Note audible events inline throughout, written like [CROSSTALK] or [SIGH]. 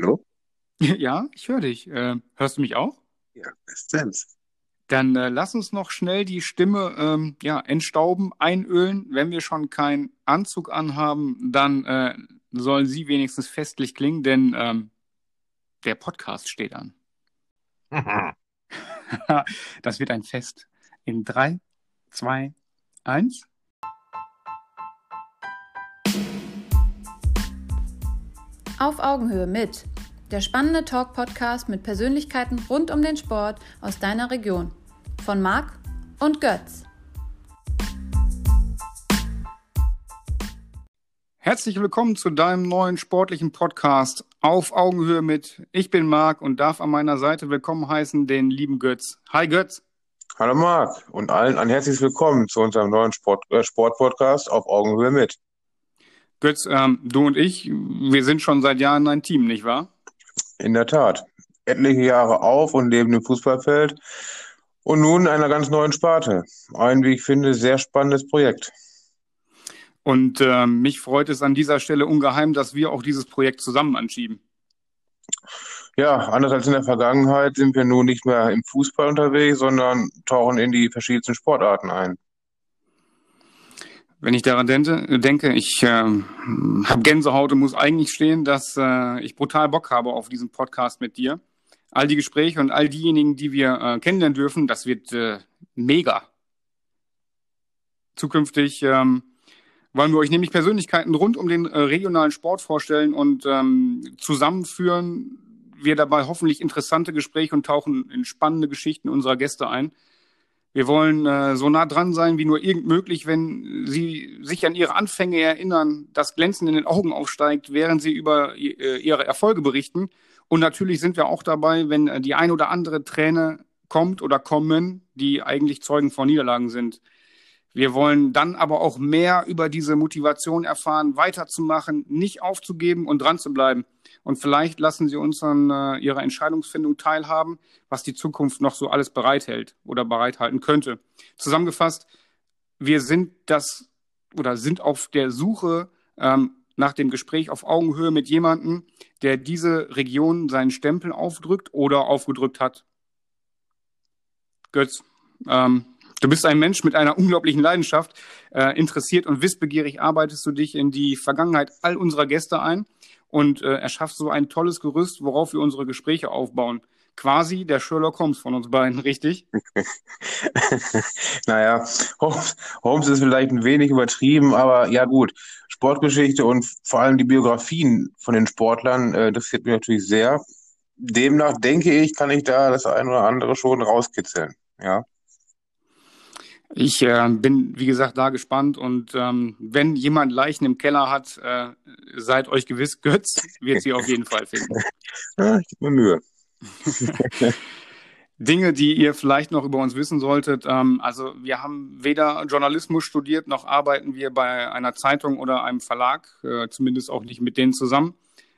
Hallo? [LAUGHS] Ja, ich höre dich. Äh, hörst du mich auch? Ja, bestens. Dann äh, lass uns noch schnell die Stimme ähm, ja, entstauben, einölen. Wenn wir schon keinen Anzug anhaben, dann äh, sollen sie wenigstens festlich klingen, denn ähm, der Podcast steht an. [LAUGHS] [LAUGHS] das wird ein Fest. In drei, zwei, eins. Auf Augenhöhe mit der spannende Talk-Podcast mit Persönlichkeiten rund um den Sport aus deiner Region. Von Marc und Götz. Herzlich willkommen zu deinem neuen sportlichen Podcast Auf Augenhöhe mit. Ich bin Marc und darf an meiner Seite willkommen heißen den lieben Götz. Hi Götz. Hallo Marc und allen ein herzliches Willkommen zu unserem neuen Sport, äh, Sportpodcast auf Augenhöhe mit. Götz, ähm, du und ich, wir sind schon seit Jahren ein Team, nicht wahr? In der Tat. Etliche Jahre auf und neben dem Fußballfeld und nun in einer ganz neuen Sparte. Ein, wie ich finde, sehr spannendes Projekt. Und äh, mich freut es an dieser Stelle ungeheim, dass wir auch dieses Projekt zusammen anschieben. Ja, anders als in der Vergangenheit sind wir nun nicht mehr im Fußball unterwegs, sondern tauchen in die verschiedensten Sportarten ein. Wenn ich daran denke, denke ich äh, habe Gänsehaut und muss eigentlich stehen, dass äh, ich brutal Bock habe auf diesen Podcast mit dir. All die Gespräche und all diejenigen, die wir äh, kennenlernen dürfen, das wird äh, mega. Zukünftig ähm, wollen wir euch nämlich Persönlichkeiten rund um den äh, regionalen Sport vorstellen und ähm, zusammenführen. Wir dabei hoffentlich interessante Gespräche und tauchen in spannende Geschichten unserer Gäste ein. Wir wollen äh, so nah dran sein wie nur irgend möglich, wenn Sie sich an Ihre Anfänge erinnern, das Glänzen in den Augen aufsteigt, während Sie über äh, Ihre Erfolge berichten. Und natürlich sind wir auch dabei, wenn äh, die ein oder andere Träne kommt oder kommen, die eigentlich Zeugen von Niederlagen sind. Wir wollen dann aber auch mehr über diese Motivation erfahren, weiterzumachen, nicht aufzugeben und dran zu bleiben. Und vielleicht lassen Sie uns an äh, Ihrer Entscheidungsfindung teilhaben, was die Zukunft noch so alles bereithält oder bereithalten könnte. Zusammengefasst, wir sind das oder sind auf der Suche ähm, nach dem Gespräch auf Augenhöhe mit jemandem, der diese Region seinen Stempel aufdrückt oder aufgedrückt hat. Götz, ähm, du bist ein Mensch mit einer unglaublichen Leidenschaft. Äh, interessiert und wissbegierig arbeitest du dich in die Vergangenheit all unserer Gäste ein und äh, erschaffst so ein tolles Gerüst, worauf wir unsere Gespräche aufbauen. Quasi der Sherlock Holmes von uns beiden, richtig? [LAUGHS] naja, Holmes, Holmes ist vielleicht ein wenig übertrieben, aber ja gut. Sportgeschichte und vor allem die Biografien von den Sportlern äh, interessiert mich natürlich sehr. Demnach denke ich, kann ich da das ein oder andere schon rauskitzeln. Ja. Ich äh, bin, wie gesagt, da gespannt und ähm, wenn jemand Leichen im Keller hat, äh, seid euch gewiss, [LAUGHS] Götz wird sie auf jeden Fall finden. Ja, [LAUGHS] ich gebe mir Mühe. [LAUGHS] Dinge, die ihr vielleicht noch über uns wissen solltet. Ähm, also wir haben weder Journalismus studiert, noch arbeiten wir bei einer Zeitung oder einem Verlag, äh, zumindest auch nicht mit denen zusammen.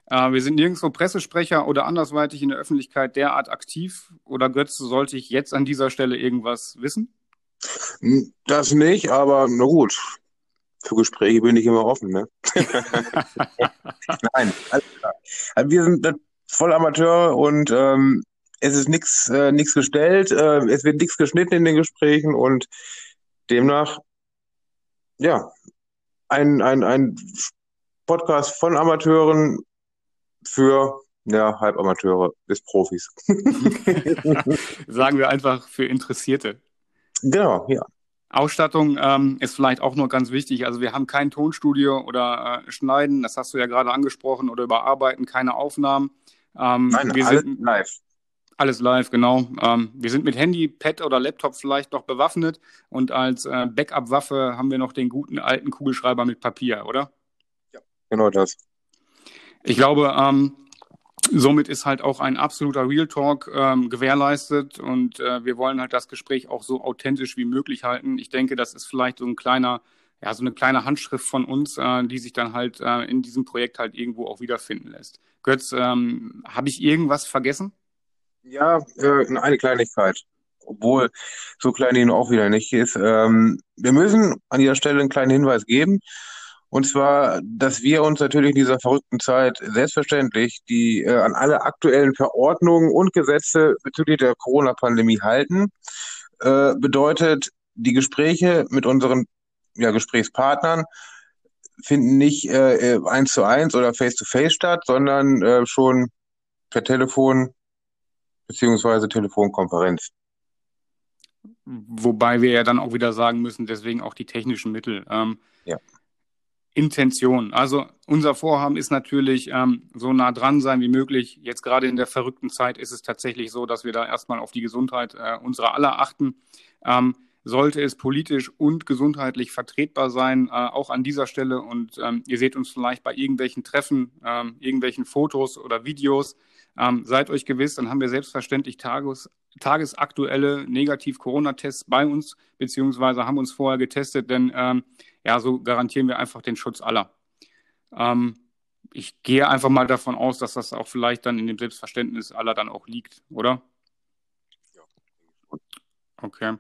Äh, wir sind nirgendwo Pressesprecher oder andersweitig in der Öffentlichkeit derart aktiv. Oder Götz, sollte ich jetzt an dieser Stelle irgendwas wissen? Das nicht, aber na gut. Für Gespräche bin ich immer offen, ne? [LAUGHS] Nein, alles klar. Also wir sind voll Amateur und ähm, es ist nichts äh, nix gestellt, äh, es wird nichts geschnitten in den Gesprächen und demnach, ja, ein, ein, ein Podcast von Amateuren für ja, Halbamateure bis Profis. [LAUGHS] Sagen wir einfach für Interessierte. Genau, ja. Ausstattung ähm, ist vielleicht auch noch ganz wichtig. Also wir haben kein Tonstudio oder äh, Schneiden, das hast du ja gerade angesprochen, oder überarbeiten, keine Aufnahmen. Ähm, Nein, wir alles sind, live. Alles live, genau. Ähm, wir sind mit Handy, Pad oder Laptop vielleicht noch bewaffnet und als äh, Backup-Waffe haben wir noch den guten alten Kugelschreiber mit Papier, oder? Ja, genau das. Ich glaube, ähm, somit ist halt auch ein absoluter Real Talk ähm, gewährleistet und äh, wir wollen halt das Gespräch auch so authentisch wie möglich halten. Ich denke, das ist vielleicht so ein kleiner, ja, so eine kleine Handschrift von uns, äh, die sich dann halt äh, in diesem Projekt halt irgendwo auch wiederfinden lässt. Götz, ähm, habe ich irgendwas vergessen? Ja, äh, eine Kleinigkeit. Obwohl so klein die auch wieder nicht ist. Ähm, wir müssen an dieser Stelle einen kleinen Hinweis geben. Und zwar, dass wir uns natürlich in dieser verrückten Zeit selbstverständlich die äh, an alle aktuellen Verordnungen und Gesetze bezüglich der Corona-Pandemie halten. Äh, bedeutet, die Gespräche mit unseren ja, Gesprächspartnern finden nicht äh, äh eins zu eins oder face to face statt, sondern äh, schon per Telefon beziehungsweise Telefonkonferenz. Wobei wir ja dann auch wieder sagen müssen, deswegen auch die technischen Mittel. Ähm, ja. Intention. Also unser Vorhaben ist natürlich ähm, so nah dran sein wie möglich. Jetzt gerade in der verrückten Zeit ist es tatsächlich so, dass wir da erstmal auf die Gesundheit äh, unserer aller achten. Ähm, sollte es politisch und gesundheitlich vertretbar sein, äh, auch an dieser Stelle. Und ähm, ihr seht uns vielleicht bei irgendwelchen Treffen, ähm, irgendwelchen Fotos oder Videos. Ähm, seid euch gewiss, dann haben wir selbstverständlich Tages, tagesaktuelle Negativ-Corona-Tests bei uns, beziehungsweise haben uns vorher getestet, denn ähm, ja, so garantieren wir einfach den Schutz aller. Ähm, ich gehe einfach mal davon aus, dass das auch vielleicht dann in dem Selbstverständnis aller dann auch liegt, oder? Ja. Okay.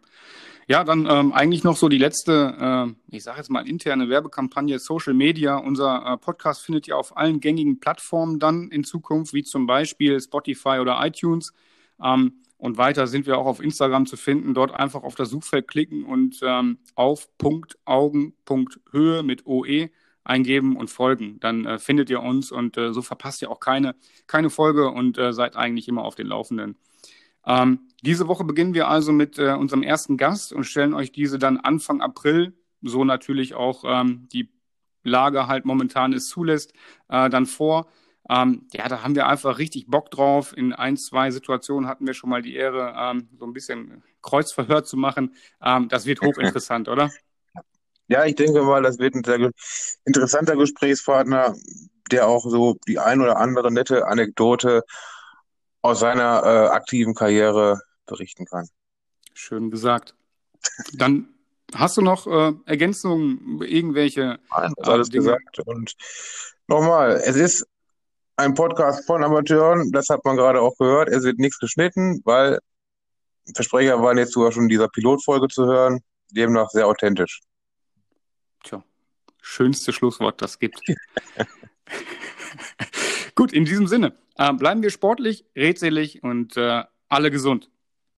Ja, dann ähm, eigentlich noch so die letzte, äh, ich sage jetzt mal interne Werbekampagne Social Media. Unser äh, Podcast findet ihr auf allen gängigen Plattformen dann in Zukunft, wie zum Beispiel Spotify oder iTunes. Ähm, und weiter sind wir auch auf Instagram zu finden. Dort einfach auf das Suchfeld klicken und ähm, auf Punktaugen.höhe mit OE eingeben und folgen. Dann äh, findet ihr uns und äh, so verpasst ihr auch keine, keine Folge und äh, seid eigentlich immer auf den Laufenden. Ähm, diese Woche beginnen wir also mit äh, unserem ersten Gast und stellen euch diese dann Anfang April, so natürlich auch ähm, die Lage halt momentan es zulässt, äh, dann vor. Ähm, ja, da haben wir einfach richtig Bock drauf. In ein, zwei Situationen hatten wir schon mal die Ehre, ähm, so ein bisschen Kreuzverhör zu machen. Ähm, das wird hochinteressant, oder? Ja, ich denke mal, das wird ein sehr interessanter Gesprächspartner, der auch so die ein oder andere nette Anekdote aus seiner äh, aktiven Karriere berichten kann. Schön gesagt. Dann hast du noch äh, Ergänzungen, irgendwelche? Nein, äh, alles Dinge? gesagt. Und nochmal, es ist ein Podcast von Amateuren, das hat man gerade auch gehört. Es wird nichts geschnitten, weil Versprecher waren jetzt sogar schon in dieser Pilotfolge zu hören, demnach sehr authentisch. Tja, schönste Schlusswort, das gibt. [LAUGHS] Gut, in diesem Sinne, äh, bleiben wir sportlich, redselig und äh, alle gesund.